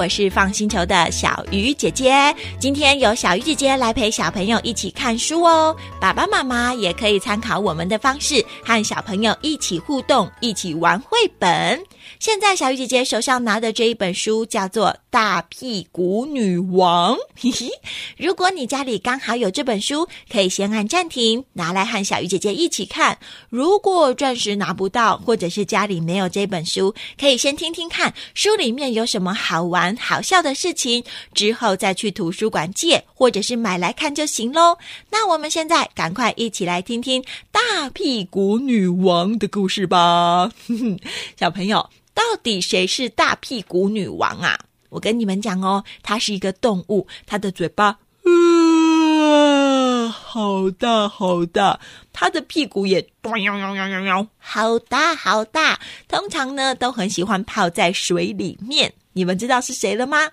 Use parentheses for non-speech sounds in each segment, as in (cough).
我是放星球的小鱼姐姐。今天由小鱼姐姐来陪小朋友一起看书哦。爸爸妈妈也可以参考我们的方式，和小朋友一起互动，一起玩绘本。现在小鱼姐姐手上拿的这一本书叫做《大屁股女王》，嘿嘿。如果你家里刚好有这本书，可以先按暂停，拿来和小鱼姐姐一起看。如果暂时拿不到，或者是家里没有这本书，可以先听听看书里面有什么好玩很好笑的事情，之后再去图书馆借，或者是买来看就行喽。那我们现在赶快一起来听听《大屁股女王》的故事吧，(laughs) 小朋友。到底谁是大屁股女王啊？我跟你们讲哦，它是一个动物，它的嘴巴，好大好大，它的屁股也，好大好大。通常呢，都很喜欢泡在水里面。你们知道是谁了吗？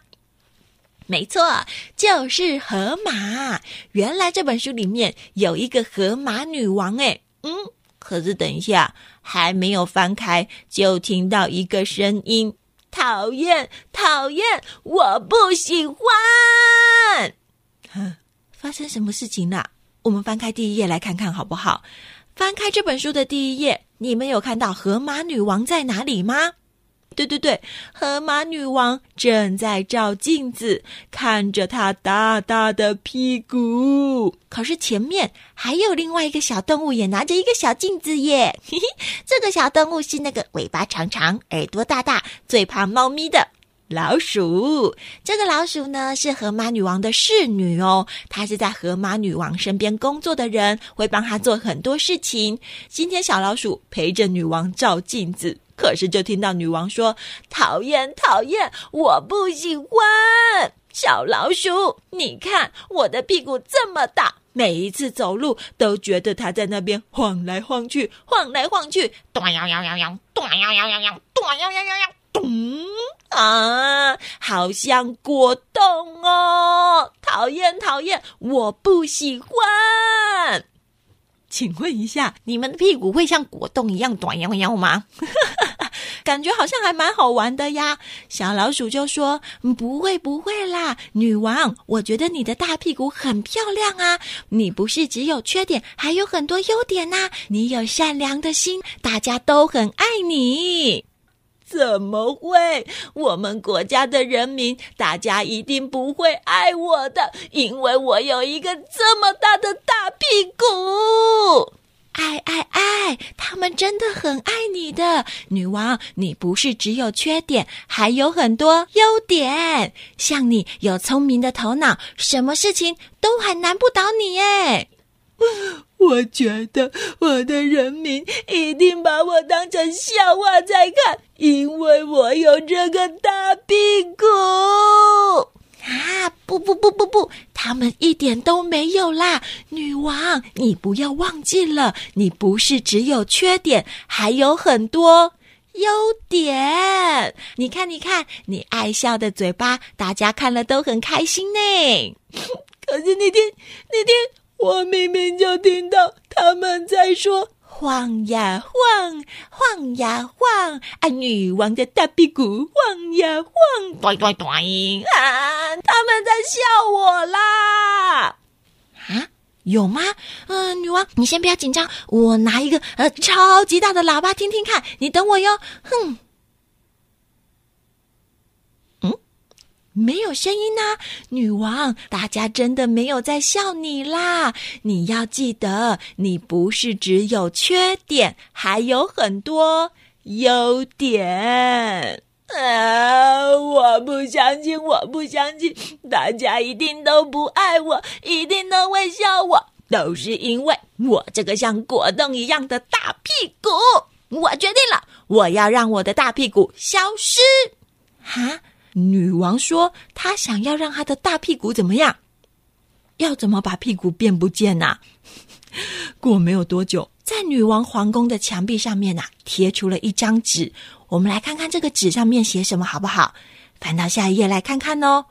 没错，就是河马。原来这本书里面有一个河马女王，诶，嗯，可是等一下。还没有翻开，就听到一个声音：“讨厌，讨厌，我不喜欢。”哼，发生什么事情了？我们翻开第一页来看看好不好？翻开这本书的第一页，你们有看到河马女王在哪里吗？对对对，河马女王正在照镜子，看着她大大的屁股。可是前面还有另外一个小动物，也拿着一个小镜子耶。嘿嘿，这个小动物是那个尾巴长长、耳朵大大、最怕猫咪的老鼠。这个老鼠呢，是河马女王的侍女哦，她是在河马女王身边工作的人，会帮她做很多事情。今天小老鼠陪着女王照镜子。可是，就听到女王说：“讨厌，讨厌，我不喜欢小老鼠。你看我的屁股这么大，每一次走路都觉得它在那边晃来晃去，晃来晃去，咚呀呀呀呀，咚呀呀呀呀，咚呀呀呀呀，咚啊，好像果冻哦！讨厌，讨厌，我不喜欢。”请问一下，你们的屁股会像果冻一样短腰腰吗？感觉好像还蛮好玩的呀。小老鼠就说：“不会，不会啦，女王，我觉得你的大屁股很漂亮啊。你不是只有缺点，还有很多优点呐。你有善良的心，大家都很爱你。”怎么会？我们国家的人民，大家一定不会爱我的，因为我有一个这么大的大屁股。爱爱爱，他们真的很爱你的，女王。你不是只有缺点，还有很多优点。像你有聪明的头脑，什么事情都还难不倒你耶。我觉得我的人民一定把我当成笑话在看，因为我有这个大屁股啊！不不不不不，他们一点都没有啦！女王，你不要忘记了，你不是只有缺点，还有很多优点。你看，你看，你爱笑的嘴巴，大家看了都很开心呢。可是那天，那天。我明明就听到他们在说“晃呀晃，晃呀晃”，啊，女王的大屁股晃呀晃，对对对，啊，他们在笑我啦！啊，有吗？嗯、女王，你先不要紧张，我拿一个呃超级大的喇叭听听看，你等我哟。哼。没有声音呢，女王，大家真的没有在笑你啦！你要记得，你不是只有缺点，还有很多优点。啊，我不相信，我不相信，大家一定都不爱我，一定都会笑我，都是因为我这个像果冻一样的大屁股。我决定了，我要让我的大屁股消失。哈？女王说：“她想要让她的大屁股怎么样？要怎么把屁股变不见呢？” (laughs) 过没有多久，在女王皇宫的墙壁上面呐，贴出了一张纸。我们来看看这个纸上面写什么，好不好？翻到下一页来看看哦。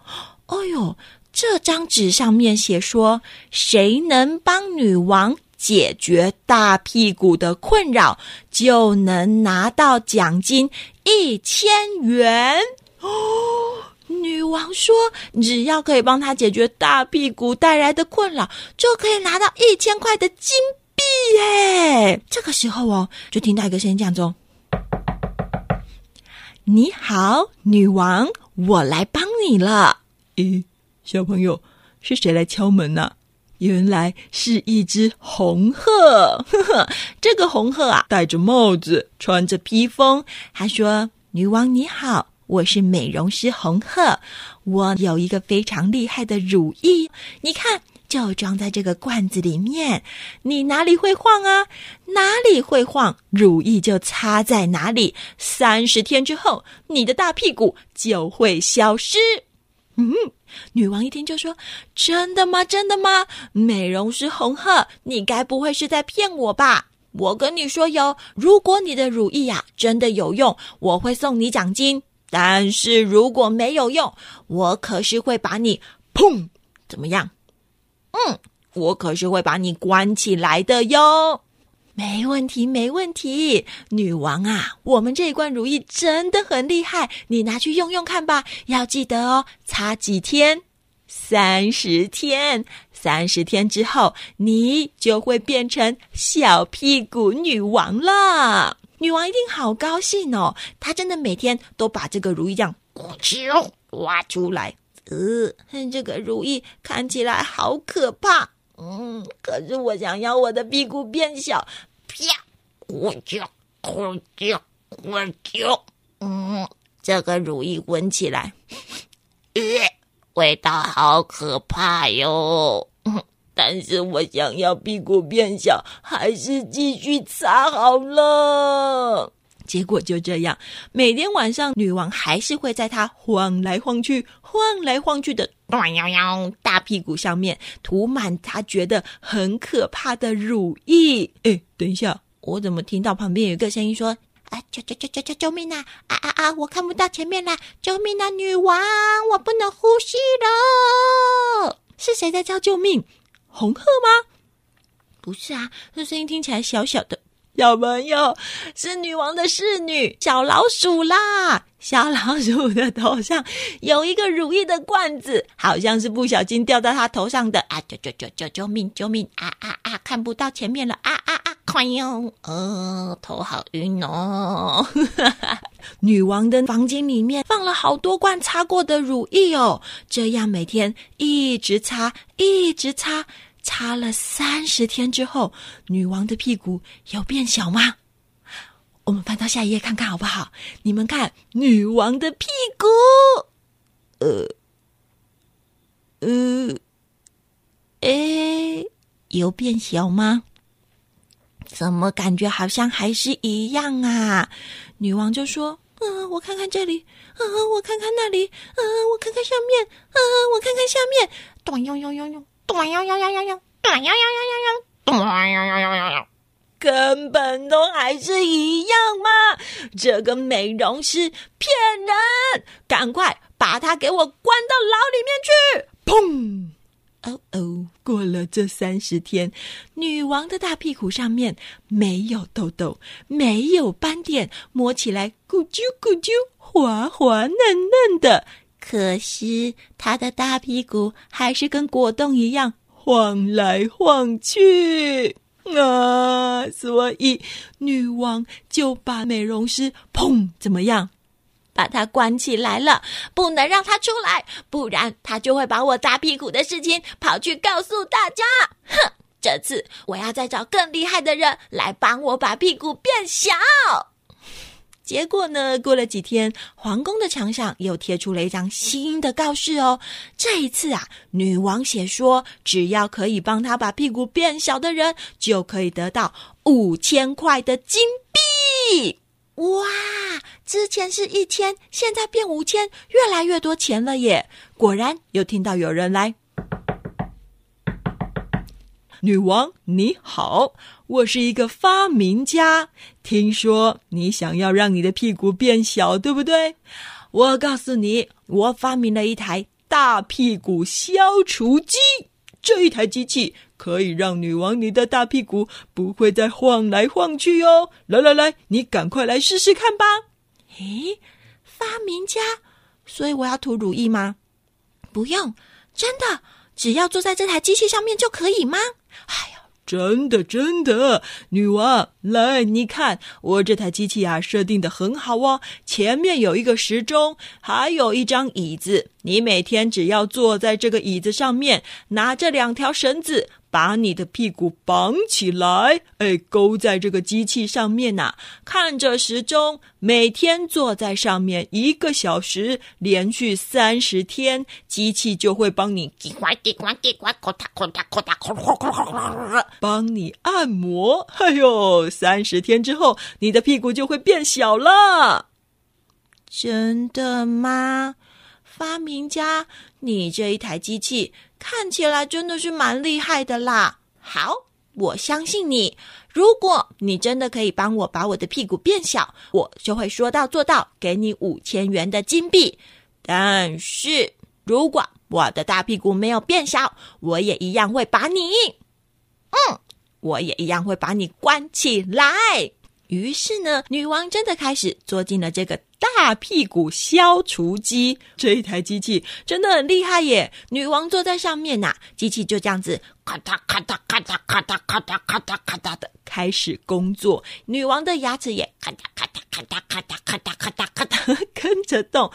哦哟，这张纸上面写说：“谁能帮女王解决大屁股的困扰，就能拿到奖金一千元。”哦，(gasps) 女王说，只要可以帮她解决大屁股带来的困扰，就可以拿到一千块的金币耶！这个时候哦，就听到一个声音这样说：“你好，女王，我来帮你了。”咦，小朋友，是谁来敲门呢？原来是一只红鹤。呵呵，这个红鹤啊，戴着帽子，穿着披风。他说：“女王你好。”我是美容师红鹤，我有一个非常厉害的乳液，你看，就装在这个罐子里面。你哪里会晃啊？哪里会晃，乳液就擦在哪里。三十天之后，你的大屁股就会消失。嗯，女王一听就说：“真的吗？真的吗？美容师红鹤，你该不会是在骗我吧？我跟你说哟，如果你的乳液呀真的有用，我会送你奖金。”但是如果没有用，我可是会把你砰，怎么样？嗯，我可是会把你关起来的哟。没问题，没问题，女王啊，我们这一罐如意真的很厉害，你拿去用用看吧。要记得哦，擦几天？三十天。三十天之后，你就会变成小屁股女王了。女王一定好高兴哦！她真的每天都把这个如意这样咕啾挖出来。呃，这个如意看起来好可怕。嗯，可是我想要我的屁股变小。啪，咕啾咕啾咕啾。嗯，这个如意闻起来，呃，味道好可怕哟。但是我想要屁股变小，还是继续擦好了。结果就这样，每天晚上，女王还是会在她晃来晃去、晃来晃去的短腰腰大屁股上面涂满她觉得很可怕的乳液。哎，等一下，我怎么听到旁边有一个声音说：“啊，救救救救救救命啊！啊啊啊！我看不到前面啦！救命啊，女王，我不能呼吸了！是谁在叫救命？”红鹤吗？不是啊，这声音听起来小小的。小朋友，是女王的侍女小老鼠啦。小老鼠的头上有一个乳液的罐子，好像是不小心掉到它头上的啊！救救救救救命救命啊啊啊！看不到前面了啊啊啊！快哟，呃，头好晕哦。(laughs) 女王的房间里面放了好多罐擦过的乳液哦，这样每天一直擦，一直擦。擦了三十天之后，女王的屁股有变小吗？我们翻到下一页看看好不好？你们看，女王的屁股，呃，呃，诶，有变小吗？怎么感觉好像还是一样啊？女王就说：“嗯、我看看这里，嗯、我看看那里，嗯、我看看上面，嗯、我看看下面，咚呦呦呦呦。”短呀呀呀呀呀，短呀呀呀呀呀，短呀呀呀呀呀，根本都还是一样嘛！这个美容师骗人，赶快把他给我关到牢里面去！砰！哦哦，过了这三十天，女王的大屁股上面没有痘痘，没有斑点，摸起来咕啾咕啾，滑滑嫩嫩的。可是她的大屁股还是跟果冻一样晃来晃去啊！所以女王就把美容师砰怎么样，把她关起来了，不能让她出来，不然她就会把我大屁股的事情跑去告诉大家。哼！这次我要再找更厉害的人来帮我把屁股变小。结果呢？过了几天，皇宫的墙上又贴出了一张新的告示哦。这一次啊，女王写说，只要可以帮她把屁股变小的人，就可以得到五千块的金币。哇！之前是一千，现在变五千，越来越多钱了耶！果然，又听到有人来。女王你好，我是一个发明家。听说你想要让你的屁股变小，对不对？我告诉你，我发明了一台大屁股消除机。这一台机器可以让女王你的大屁股不会再晃来晃去哦。来来来，你赶快来试试看吧。诶，发明家，所以我要涂乳液吗？不用，真的，只要坐在这台机器上面就可以吗？哎呀，真的真的，女王，来，你看我这台机器啊，设定的很好哦。前面有一个时钟，还有一张椅子。你每天只要坐在这个椅子上面，拿着两条绳子。把你的屁股绑起来，哎，勾在这个机器上面呐，看着时钟，每天坐在上面一个小时，连续三十天，机器就会帮你叽呱叽呱叽呱，咔嗒咔嗒咔嗒咔咔咔咔，帮你按摩。哎呦，三十天之后，你的屁股就会变小了。真的吗？发明家，你这一台机器看起来真的是蛮厉害的啦！好，我相信你。如果你真的可以帮我把我的屁股变小，我就会说到做到，给你五千元的金币。但是如果我的大屁股没有变小，我也一样会把你，嗯，我也一样会把你关起来。于是呢，女王真的开始坐进了这个大屁股消除机。这一台机器真的很厉害耶！女王坐在上面呐，机器就这样子咔嗒咔嗒咔嗒咔嗒咔嗒咔嗒咔嗒的开始工作。女王的牙齿也咔嗒咔嗒咔嗒咔嗒咔嗒咔嗒咔嗒跟着动，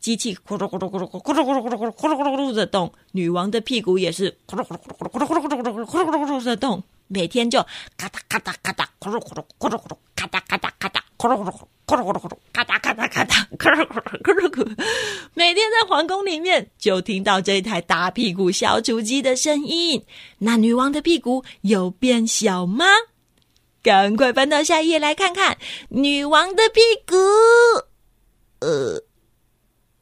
机器咕噜咕噜咕噜咕噜咕噜咕噜咕噜咕噜咕噜的动。女王的屁股也是咕噜咕噜咕噜咕噜咕噜咕噜咕噜咕噜咕噜咕噜的动。每天就咔嗒咔嗒咔嗒咕噜咕噜咕噜咕噜。咔嗒咔嗒咔嗒，咕噜咕噜咕噜咕噜，咔嗒咔嗒咔嗒，(laughs) 咕噜咕噜咕噜咕噜。每天在皇宫里面，就听到这台大屁股消除机的声音。那女王的屁股有变小吗？赶快翻到下一页来看看女王的屁股。呃，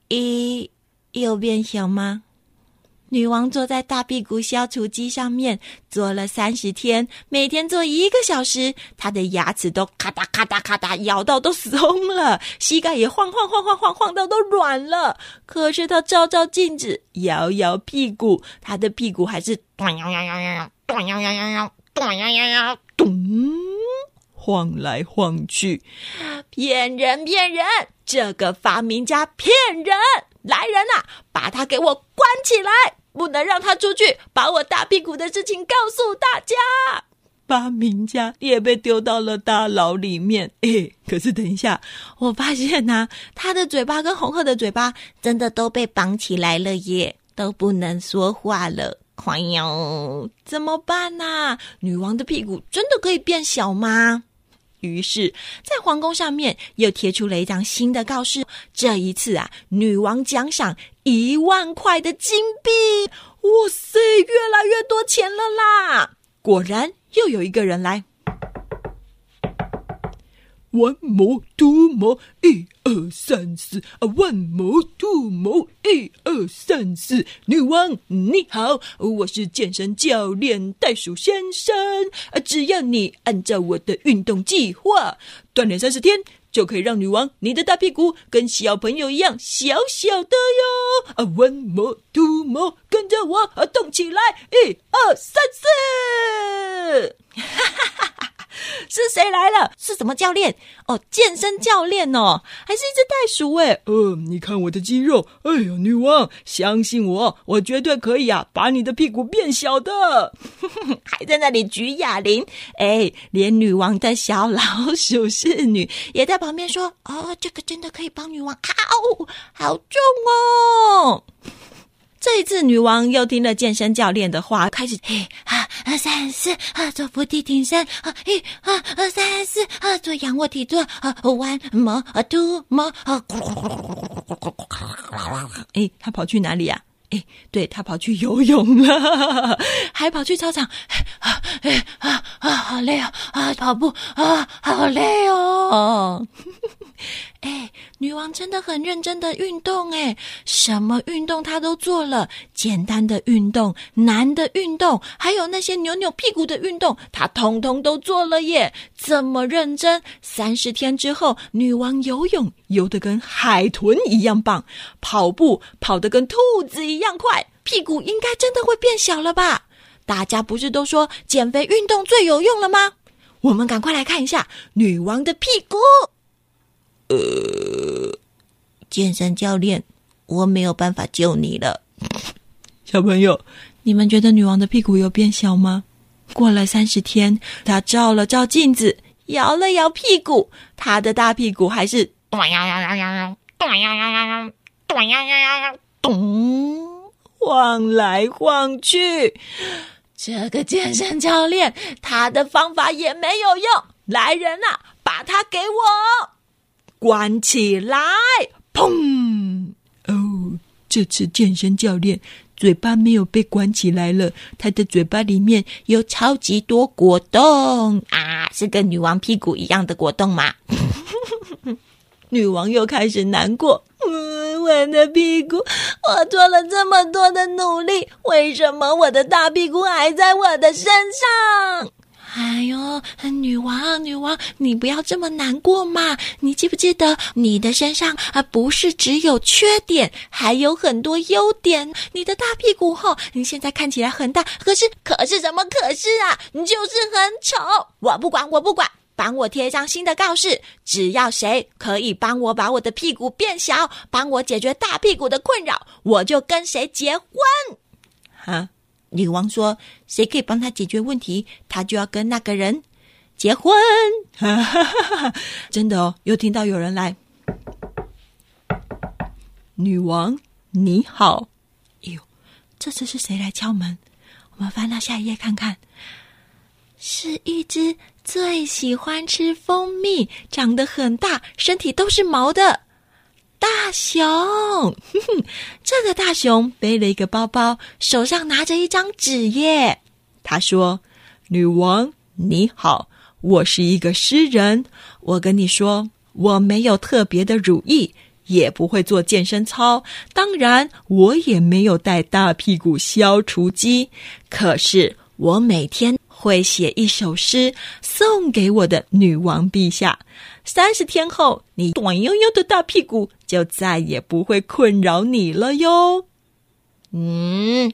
一有变小吗？女王坐在大屁股消除机上面，坐了三十天，每天坐一个小时，她的牙齿都咔嗒咔嗒咔嗒，咬到都松了，膝盖也晃晃晃晃晃晃到都软了。可是她照照镜子，摇摇屁股，她的屁股还是咚呀呀呀呀呀，咚摇摇摇，咚呀呀呀，咚，晃来晃去。骗人骗人，这个发明家骗人！来人呐，把他给我关起来！不能让他出去，把我大屁股的事情告诉大家。发明家也被丢到了大牢里面。诶，可是等一下，我发现呐、他的嘴巴跟红鹤的嘴巴真的都被绑起来了耶，都不能说话了。哎呦，怎么办呐、女王的屁股真的可以变小吗？于是，在皇宫上面又贴出了一张新的告示。这一次啊，女王奖赏一万块的金币。哇塞，越来越多钱了啦！果然，又有一个人来。One more, two more，一二三四啊！One more, two more，一二三四。女王你好，我是健身教练袋鼠先生。啊，只要你按照我的运动计划锻炼三十天，就可以让女王你的大屁股跟小朋友一样小小的哟。啊，One more, two more，跟着我啊，动起来！一二三四。哈哈哈哈。(laughs) 是谁来了？是什么教练？哦，健身教练哦，还是一只袋鼠？哎，呃，你看我的肌肉，哎呦，女王，相信我，我绝对可以啊，把你的屁股变小的。(laughs) 还在那里举哑铃，哎，连女王的小老鼠侍女也在旁边说：“哦，这个真的可以帮女王，好，好重哦。”这一次，女王又听了健身教练的话，开始一二二三四啊，做伏地挺身啊，一二二三四啊，做仰卧起坐啊，one more 啊，two more，哎，他跑去哪里呀？对，他跑去游泳了，(laughs) 还跑去操场，啊，啊啊，好累啊啊，跑步啊，好累哦。(laughs) 哎，女王真的很认真的运动哎，什么运动她都做了，简单的运动、难的运动，还有那些扭扭屁股的运动，她通通都做了耶！这么认真，三十天之后，女王游泳游得跟海豚一样棒，跑步跑得跟兔子一样快，屁股应该真的会变小了吧？大家不是都说减肥运动最有用了吗？我们赶快来看一下女王的屁股。呃，健身教练，我没有办法救你了。小朋友，你们觉得女王的屁股有变小吗？过了三十天，她照了照镜子，摇了摇屁股，她的大屁股还是咚呀呀呀呀，咚呀呀呀呀，咚呀呀呀呀，咚，晃来晃去。这个健身教练，他的方法也没有用。来人呐、啊，把他给我关起来！砰！哦，这次健身教练嘴巴没有被关起来了，他的嘴巴里面有超级多果冻啊，是跟女王屁股一样的果冻吗？女王又开始难过。嗯，我的屁股，我做了这么多的努力，为什么我的大屁股还在我的身上？哎呦，女王，女王，你不要这么难过嘛！你记不记得，你的身上啊，不是只有缺点，还有很多优点。你的大屁股后，你现在看起来很大，可是，可是什么？可是啊，你就是很丑。我不管，我不管。帮我贴一张新的告示，只要谁可以帮我把我的屁股变小，帮我解决大屁股的困扰，我就跟谁结婚。哈，女王说，谁可以帮她解决问题，她就要跟那个人结婚。哈哈哈哈，(laughs) 真的哦，又听到有人来。女王你好，哎呦，这次是谁来敲门？我们翻到下一页看看，是一只。最喜欢吃蜂蜜，长得很大，身体都是毛的大熊。哼哼，这个大熊背了一个包包，手上拿着一张纸耶。他说：“女王你好，我是一个诗人。我跟你说，我没有特别的乳液，也不会做健身操，当然我也没有带大屁股消除机。可是我每天。”会写一首诗送给我的女王陛下。三十天后，你短悠悠的大屁股就再也不会困扰你了哟。嗯，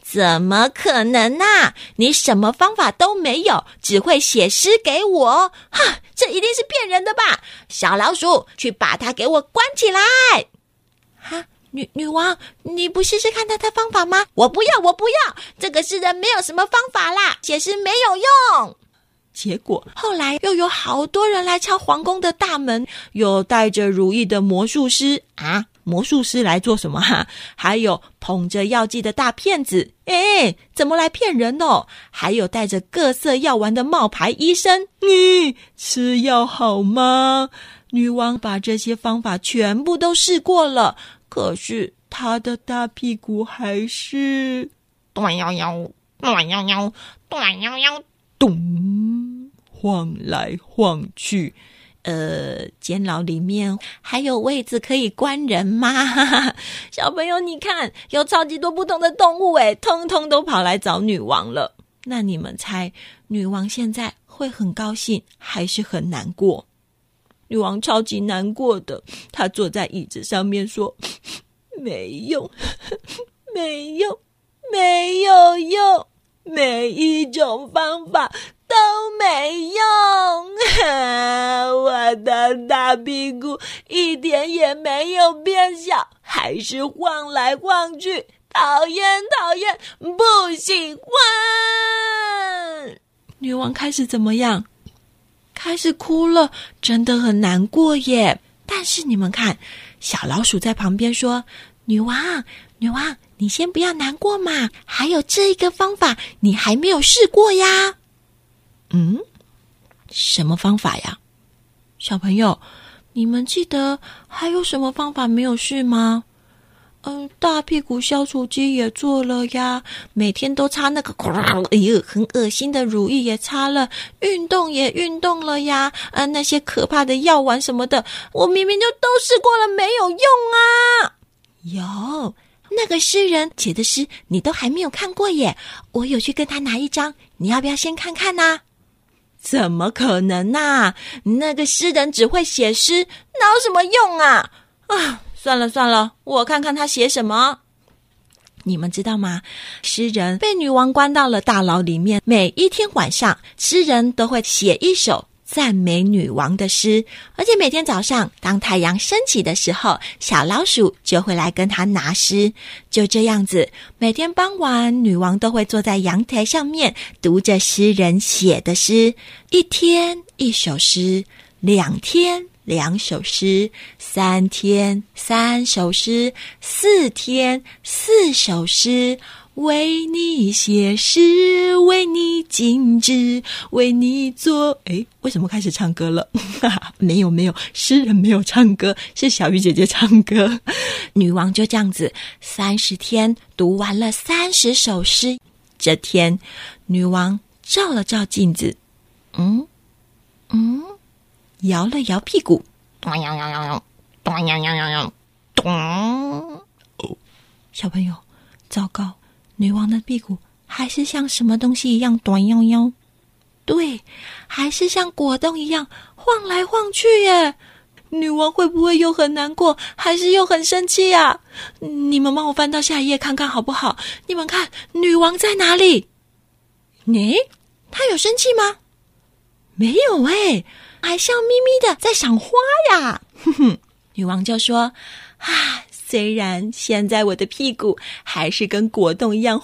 怎么可能呢、啊？你什么方法都没有，只会写诗给我？哈，这一定是骗人的吧？小老鼠，去把它给我关起来！哈。女女王，你不试试看他的方法吗？我不要，我不要！这个世人没有什么方法啦，写诗没有用。结果后来又有好多人来敲皇宫的大门，有带着如意的魔术师啊，魔术师来做什么哈？还有捧着药剂的大骗子，哎，怎么来骗人哦？还有带着各色药丸的冒牌医生，你吃药好吗？女王把这些方法全部都试过了。可是他的大屁股还是短腰腰，短腰腰，短腰腰，咚，晃来晃去。呃，监牢里面还有位置可以关人吗？(laughs) 小朋友，你看，有超级多不同的动物，诶，通通都跑来找女王了。那你们猜，女王现在会很高兴，还是很难过？女王超级难过的，她坐在椅子上面说：“没用，没用，没有用，每一种方法都没用。(laughs) 我的大屁股一点也没有变小，还是晃来晃去，讨厌，讨厌，不喜欢。”女王开始怎么样？开始哭了，真的很难过耶。但是你们看，小老鼠在旁边说：“女王，女王，你先不要难过嘛，还有这一个方法，你还没有试过呀。”嗯，什么方法呀？小朋友，你们记得还有什么方法没有试吗？大屁股消除机也做了呀，每天都擦那个，(laughs) 哎呦，很恶心的乳液也擦了，运动也运动了呀，啊，那些可怕的药丸什么的，我明明就都试过了，没有用啊！有那个诗人写的诗，你都还没有看过耶，我有去跟他拿一张，你要不要先看看呢？怎么可能呐？那个诗人只会写诗，哪有什么用啊？啊！算了算了，我看看他写什么。你们知道吗？诗人被女王关到了大牢里面，每一天晚上，诗人都会写一首赞美女王的诗，而且每天早上当太阳升起的时候，小老鼠就会来跟他拿诗。就这样子，每天傍晚，女王都会坐在阳台上面读着诗人写的诗，一天一首诗，两天两首诗，三天三首诗，四天四首诗。为你写诗，为你静止，为你做。诶，为什么开始唱歌了？没 (laughs) 有没有，诗人没有唱歌，是小鱼姐姐唱歌。女王就这样子，三十天读完了三十首诗。这天，女王照了照镜子，嗯嗯，摇了摇屁股，咚！小朋友，糟糕！女王的屁股还是像什么东西一样短腰腰？对，还是像果冻一样晃来晃去耶？女王会不会又很难过，还是又很生气呀？你们帮我翻到下一页看看好不好？你们看，女王在哪里？你，她有生气吗？没有哎。还笑眯眯的在赏花呀。哼哼，女王就说：“啊。”虽然现在我的屁股还是跟果冻一样，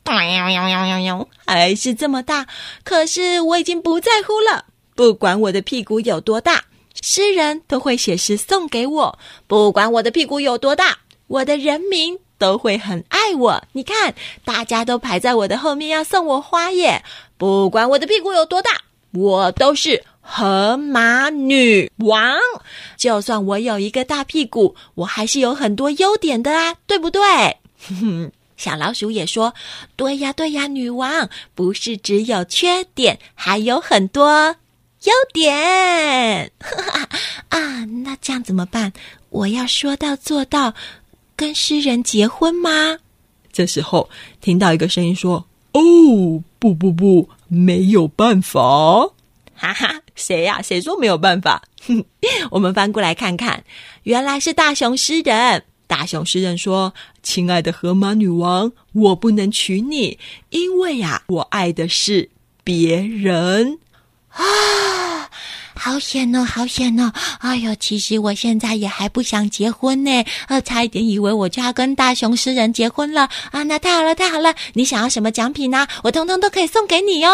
还是这么大，可是我已经不在乎了。不管我的屁股有多大，诗人都会写诗送给我。不管我的屁股有多大，我的人民都会很爱我。你看，大家都排在我的后面要送我花耶。不管我的屁股有多大，我都是。河马女王，就算我有一个大屁股，我还是有很多优点的啊，对不对？哼哼，小老鼠也说：“对呀，对呀，女王不是只有缺点，还有很多优点。(laughs) ”啊，那这样怎么办？我要说到做到，跟诗人结婚吗？这时候听到一个声音说：“哦，不不不，没有办法。”哈哈，谁呀？谁说没有办法？哼，(laughs) 我们翻过来看看，原来是大熊诗人。大熊诗人说：“亲爱的河马女王，我不能娶你，因为呀，我爱的是别人。”啊，好险哦，好险哦！哎呦，其实我现在也还不想结婚呢，呃，差一点以为我就要跟大熊诗人结婚了啊！那太好了，太好了！你想要什么奖品呢？我通通都可以送给你哦。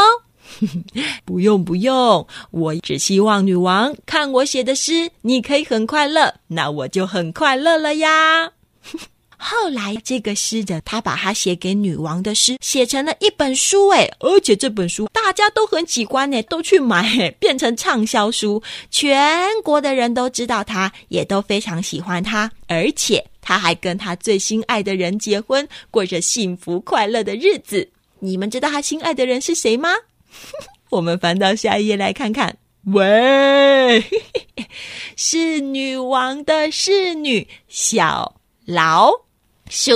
(laughs) 不用不用，我只希望女王看我写的诗，你可以很快乐，那我就很快乐了呀。(laughs) 后来这个诗人他把他写给女王的诗写成了一本书，诶，而且这本书大家都很喜欢，诶，都去买，变成畅销书，全国的人都知道他，也都非常喜欢他，而且他还跟他最心爱的人结婚，过着幸福快乐的日子。你们知道他心爱的人是谁吗？(laughs) 我们翻到下一页来看看。喂，(laughs) 是女王的侍女小老鼠，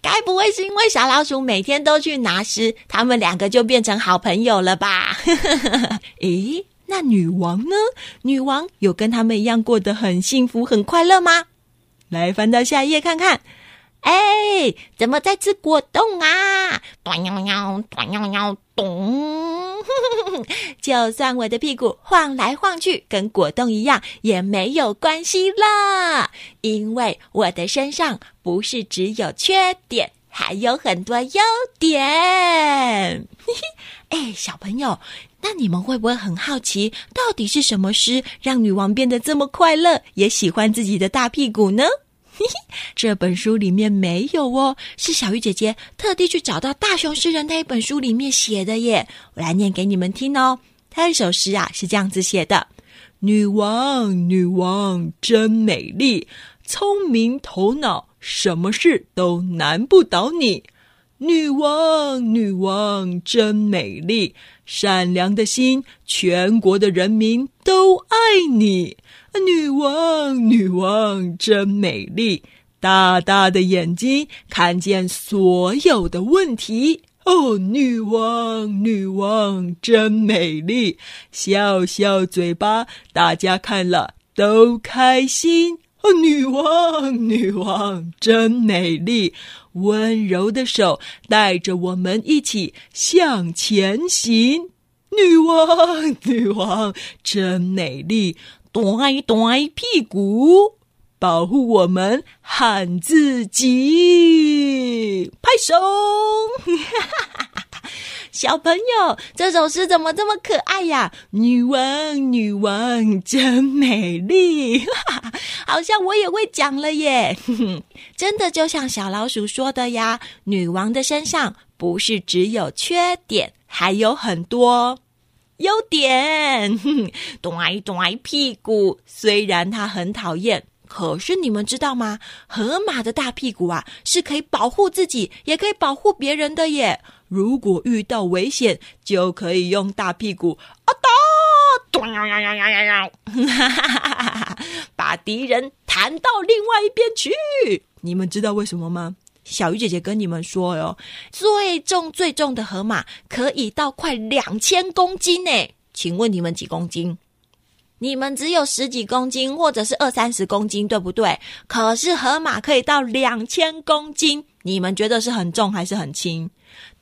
该不会是因为小老鼠每天都去拿食，他们两个就变成好朋友了吧？(laughs) 诶，那女王呢？女王有跟他们一样过得很幸福、很快乐吗？来翻到下一页看看。哎，怎么在吃果冻啊？咚喵喵，咚喵喵，咚！(laughs) 就算我的屁股晃来晃去，跟果冻一样，也没有关系啦，因为我的身上不是只有缺点，还有很多优点。嘿嘿，哎，小朋友，那你们会不会很好奇，到底是什么诗让女王变得这么快乐，也喜欢自己的大屁股呢？(laughs) 这本书里面没有哦，是小鱼姐姐特地去找到大雄诗人那一本书里面写的耶。我来念给你们听哦。他一首诗啊是这样子写的：女王，女王真美丽，聪明头脑，什么事都难不倒你。女王，女王真美丽，善良的心，全国的人民都爱你。女王，女王真美丽，大大的眼睛看见所有的问题。哦，女王，女王真美丽，笑笑嘴巴，大家看了都开心。哦，女王，女王真美丽，温柔的手带着我们一起向前行。女王，女王真美丽，短短屁股，保护我们喊自己，拍手。哈哈哈小朋友，这首诗怎么这么可爱呀？女王，女王真美丽，(laughs) 好像我也会讲了耶！(laughs) 真的就像小老鼠说的呀，女王的身上不是只有缺点，还有很多优点。哼 (laughs) 短短屁股，虽然它很讨厌，可是你们知道吗？河马的大屁股啊，是可以保护自己，也可以保护别人的耶。如果遇到危险，就可以用大屁股啊打，把敌人弹到另外一边去。你们知道为什么吗？小鱼姐姐跟你们说哟，最重最重的河马可以到快两千公斤呢。请问你们几公斤？你们只有十几公斤，或者是二三十公斤，对不对？可是河马可以到两千公斤，你们觉得是很重还是很轻？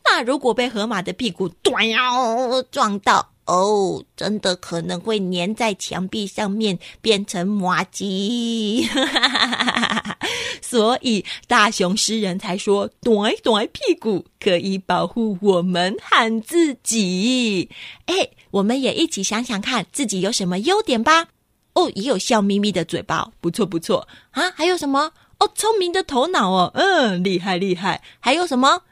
那如果被河马的屁股断腰撞到哦，真的可能会粘在墙壁上面变成麻糬。(laughs) 所以大雄诗人才说：“短短屁股可以保护我们和自己。”哎，我们也一起想想看自己有什么优点吧。哦，也有笑眯眯的嘴巴，不错不错啊。还有什么？哦，聪明的头脑哦，嗯，厉害厉害。还有什么？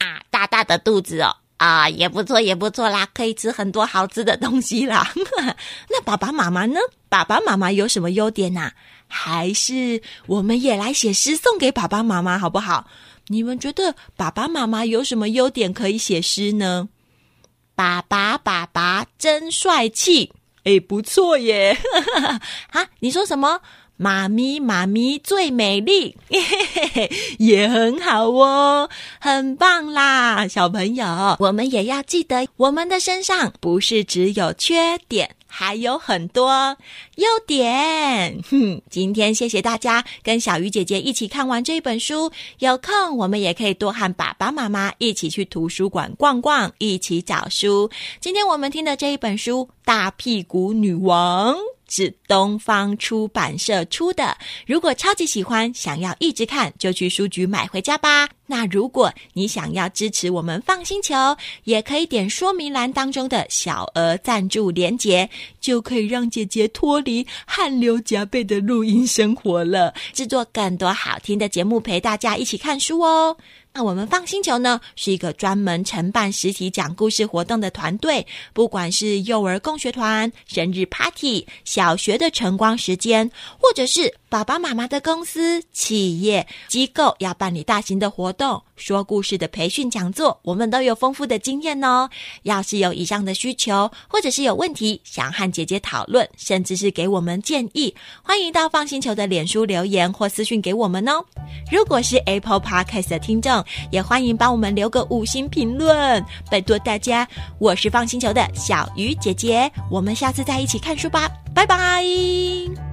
啊，大大的肚子哦，啊，也不错，也不错啦，可以吃很多好吃的东西啦。(laughs) 那爸爸妈妈呢？爸爸妈妈有什么优点呐？还是我们也来写诗送给爸爸妈妈好不好？你们觉得爸爸妈妈有什么优点可以写诗呢？爸爸，爸爸真帅气，哎，不错耶！(laughs) 啊，你说什么？妈咪，妈咪最美丽，(laughs) 也很好哦，很棒啦，小朋友，我们也要记得，我们的身上不是只有缺点。还有很多优点，哼！(laughs) 今天谢谢大家跟小鱼姐姐一起看完这本书。有空我们也可以多和爸爸妈妈一起去图书馆逛逛，一起找书。今天我们听的这一本书《大屁股女王》。是东方出版社出的。如果超级喜欢，想要一直看，就去书局买回家吧。那如果你想要支持我们 FUN 星球，也可以点说明栏当中的小额赞助连结，就可以让姐姐脱离汗流浃背的录音生活了，制作更多好听的节目，陪大家一起看书哦。那我们 FUN 星球呢，是一个专门承办实体讲故事活动的团队。不管是幼儿共学团、生日 party、小学的晨光时间，或者是爸爸妈妈的公司、企业、机构要办理大型的活动、说故事的培训讲座，我们都有丰富的经验哦。要是有以上的需求，或者是有问题想和姐姐讨论，甚至是给我们建议，欢迎到放星球的脸书留言或私讯给我们哦。如果是 Apple Podcast 的听众，也欢迎帮我们留个五星评论，拜托大家！我是放星球的小鱼姐姐，我们下次再一起看书吧，拜拜。